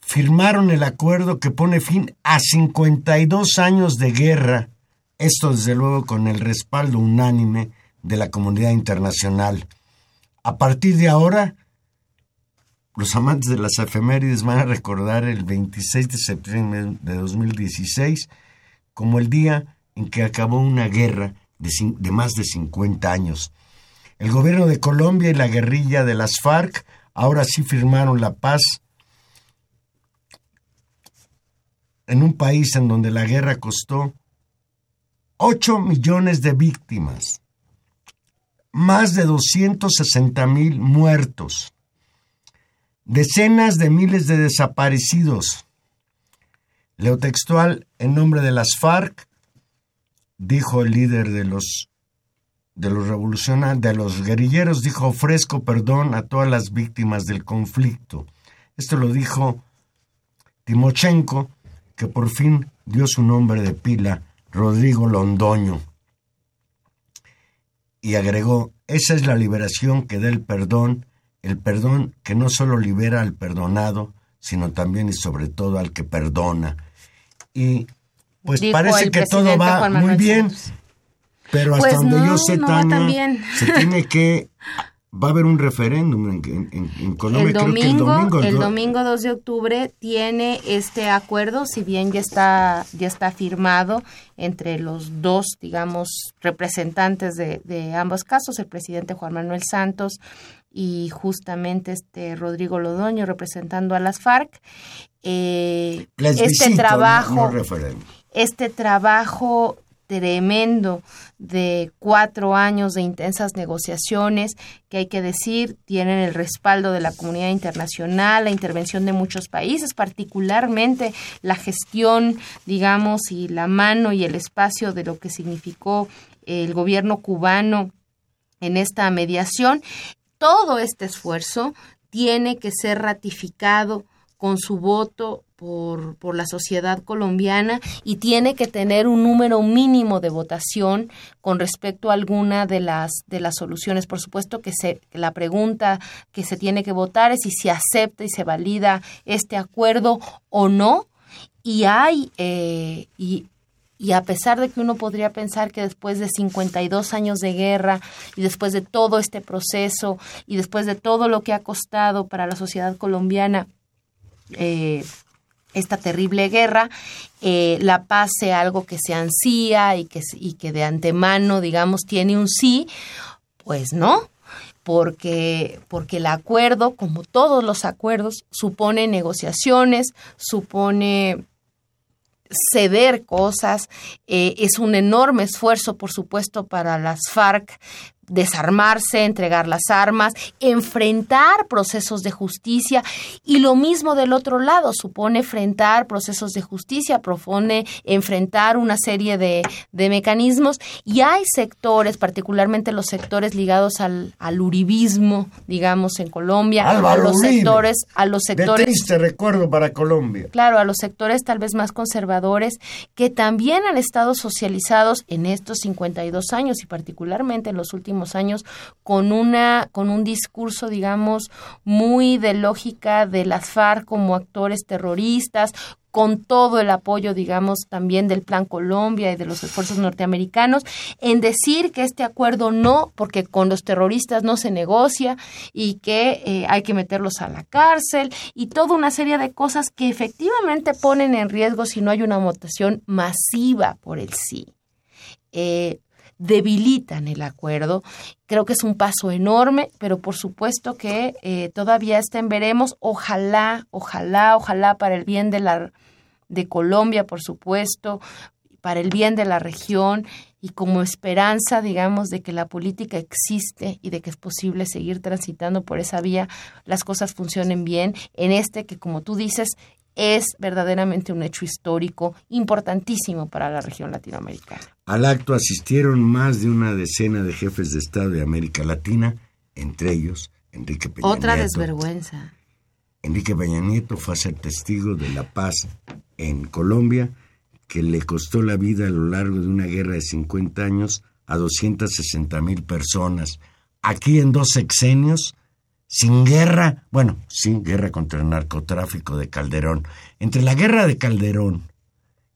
firmaron el acuerdo que pone fin a 52 años de guerra, esto desde luego con el respaldo unánime de la comunidad internacional. A partir de ahora, los amantes de las efemérides van a recordar el 26 de septiembre de 2016 como el día en que acabó una guerra de, de más de 50 años. El gobierno de Colombia y la guerrilla de las FARC ahora sí firmaron la paz en un país en donde la guerra costó 8 millones de víctimas, más de 260 mil muertos, decenas de miles de desaparecidos. Leo textual, en nombre de las FARC, dijo el líder de los de los revolucionarios, de los guerrilleros, dijo ofrezco perdón a todas las víctimas del conflicto. Esto lo dijo Timochenko, que por fin dio su nombre de pila, Rodrigo Londoño. Y agregó, esa es la liberación que da el perdón, el perdón que no solo libera al perdonado, sino también y sobre todo al que perdona. Y pues Dijo parece que todo va muy bien, pero hasta Pues donde no, yo sé, no va tan Tania, bien. se tiene que... Va a haber un referéndum en, en- en- en Colombia, el creo que el domingo, domingo. el do- domingo 2 de octubre tiene este acuerdo, si bien ya está ya está firmado entre los dos, digamos, representantes de, de ambos casos, el presidente Juan Manuel Santos y justamente este Rodrigo Lodoño representando a las FARC. Eh, este no- trabajo, no este trabajo tremendo de cuatro años de intensas negociaciones que hay que decir tienen el respaldo de la comunidad internacional, la intervención de muchos países, particularmente la gestión, digamos, y la mano y el espacio de lo que significó el gobierno cubano en esta mediación. Todo este esfuerzo tiene que ser ratificado con su voto por, por la sociedad colombiana y tiene que tener un número mínimo de votación con respecto a alguna de las de las soluciones. Por supuesto que se la pregunta que se tiene que votar es si se acepta y se valida este acuerdo o no. Y hay eh, y y a pesar de que uno podría pensar que después de 52 años de guerra y después de todo este proceso y después de todo lo que ha costado para la sociedad colombiana eh, esta terrible guerra, eh, la paz sea algo que se ansía y que, y que de antemano, digamos, tiene un sí, pues no, porque, porque el acuerdo, como todos los acuerdos, supone negociaciones, supone ceder cosas. Eh, es un enorme esfuerzo, por supuesto, para las FARC desarmarse, entregar las armas, enfrentar procesos de justicia y lo mismo del otro lado, supone enfrentar procesos de justicia, propone enfrentar una serie de, de mecanismos y hay sectores, particularmente los sectores ligados al, al uribismo, digamos, en Colombia, a los Uribe. sectores, a los sectores De triste recuerdo para Colombia. claro, a los sectores tal vez más conservadores que también han estado socializados en estos 52 años y particularmente en los últimos años con una con un discurso digamos muy de lógica de las FARC como actores terroristas con todo el apoyo, digamos, también del Plan Colombia y de los esfuerzos norteamericanos, en decir que este acuerdo no, porque con los terroristas no se negocia y que eh, hay que meterlos a la cárcel y toda una serie de cosas que efectivamente ponen en riesgo si no hay una votación masiva por el sí. Eh, debilitan el acuerdo. Creo que es un paso enorme, pero por supuesto que eh, todavía está en veremos. Ojalá, ojalá, ojalá para el bien de la de Colombia, por supuesto, para el bien de la región y como esperanza, digamos, de que la política existe y de que es posible seguir transitando por esa vía, las cosas funcionen bien en este que, como tú dices, es verdaderamente un hecho histórico importantísimo para la región latinoamericana. Al acto asistieron más de una decena de jefes de Estado de América Latina, entre ellos Enrique Peña Otra Nieto. desvergüenza. Enrique Peña Nieto fue a ser testigo de la paz en Colombia, que le costó la vida a lo largo de una guerra de 50 años a 260 mil personas. Aquí en dos sexenios, sin guerra, bueno, sin guerra contra el narcotráfico de Calderón. Entre la guerra de Calderón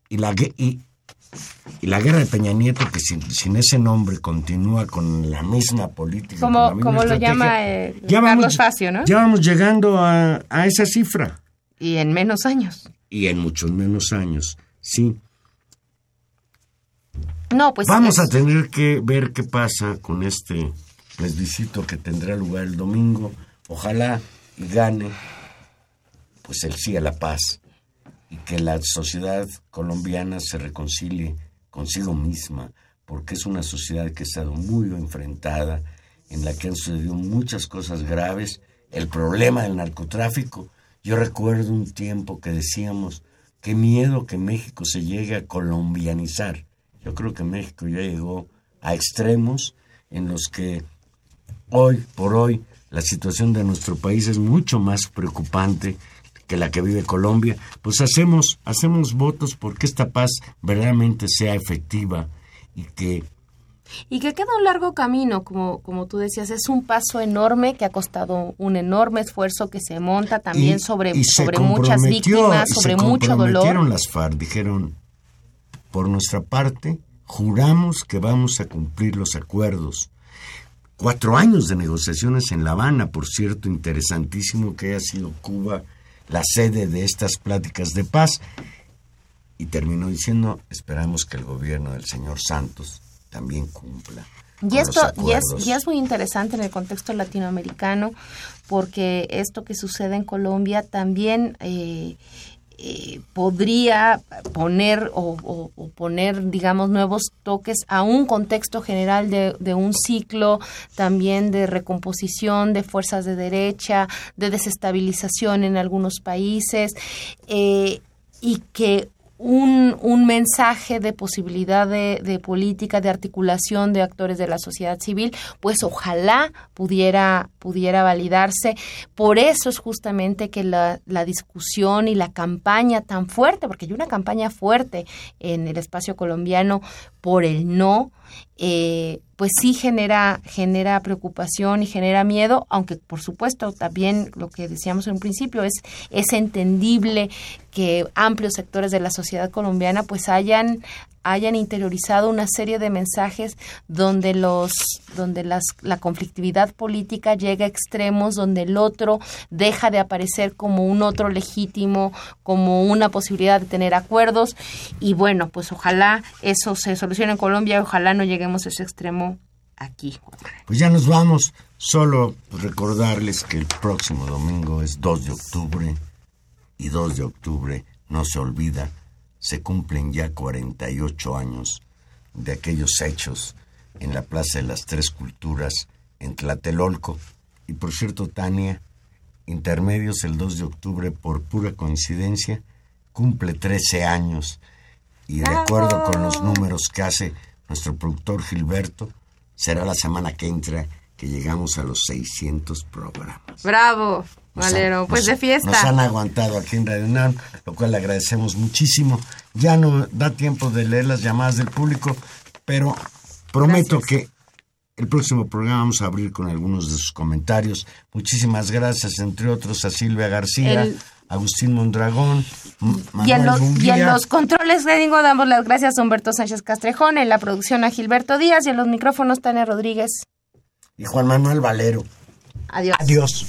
y la, y, y la guerra de Peña Nieto, que sin, sin ese nombre continúa con la misma política. Como, como lo llama eh, ya Carlos vamos- Facio, ¿no? Ya vamos llegando a, a esa cifra. Y en menos años. Y en muchos menos años, sí. No, pues Vamos es- a tener que ver qué pasa con este plebiscito que tendrá lugar el domingo. Ojalá y gane pues el sí a la paz y que la sociedad colombiana se reconcilie consigo misma, porque es una sociedad que ha estado muy enfrentada, en la que han sucedido muchas cosas graves, el problema del narcotráfico. Yo recuerdo un tiempo que decíamos, qué miedo que México se llegue a colombianizar. Yo creo que México ya llegó a extremos en los que hoy por hoy la situación de nuestro país es mucho más preocupante que la que vive Colombia, pues hacemos hacemos votos porque esta paz verdaderamente sea efectiva y que Y que queda un largo camino, como, como tú decías, es un paso enorme que ha costado un enorme esfuerzo que se monta también y- sobre, y sobre muchas víctimas, y sobre se mucho comprometieron dolor. las FARC, dijeron, por nuestra parte, juramos que vamos a cumplir los acuerdos. Cuatro años de negociaciones en La Habana, por cierto, interesantísimo que haya sido Cuba la sede de estas pláticas de paz. Y terminó diciendo, esperamos que el gobierno del señor Santos también cumpla. Y esto es, y es muy interesante en el contexto latinoamericano porque esto que sucede en Colombia también eh, eh, podría poner o, poner, digamos, nuevos toques a un contexto general de, de un ciclo también de recomposición de fuerzas de derecha, de desestabilización en algunos países eh, y que un, un mensaje de posibilidad de, de política, de articulación de actores de la sociedad civil, pues ojalá pudiera, pudiera validarse. Por eso es justamente que la, la discusión y la campaña tan fuerte, porque hay una campaña fuerte en el espacio colombiano por el no, eh, pues sí genera, genera preocupación y genera miedo, aunque por supuesto también lo que decíamos en un principio es, es entendible que amplios sectores de la sociedad colombiana pues hayan hayan interiorizado una serie de mensajes donde los donde las, la conflictividad política llega a extremos donde el otro deja de aparecer como un otro legítimo como una posibilidad de tener acuerdos y bueno pues ojalá eso se solucione en Colombia ojalá no lleguemos a ese extremo aquí Pues ya nos vamos. Solo recordarles que el próximo domingo es 2 de octubre y 2 de octubre no se olvida se cumplen ya 48 años de aquellos hechos en la Plaza de las Tres Culturas en Tlatelolco. Y por cierto, Tania, Intermedios el 2 de octubre, por pura coincidencia, cumple 13 años. Y de acuerdo con los números que hace nuestro productor Gilberto, será la semana que entra que llegamos a los 600 programas. Bravo, Valero. Pues de fiesta. Nos han aguantado aquí en Radio UNAM, lo cual le agradecemos muchísimo. Ya no da tiempo de leer las llamadas del público, pero prometo que el próximo programa vamos a abrir con algunos de sus comentarios. Muchísimas gracias, entre otros, a Silvia García, El- Agustín Mondragón, M- Y en, Manuel los, y en los controles le digo, damos las gracias a Humberto Sánchez Castrejón, en la producción a Gilberto Díaz y en los micrófonos Tania Rodríguez. y Juan Manuel Valero. Adiós. Adiós.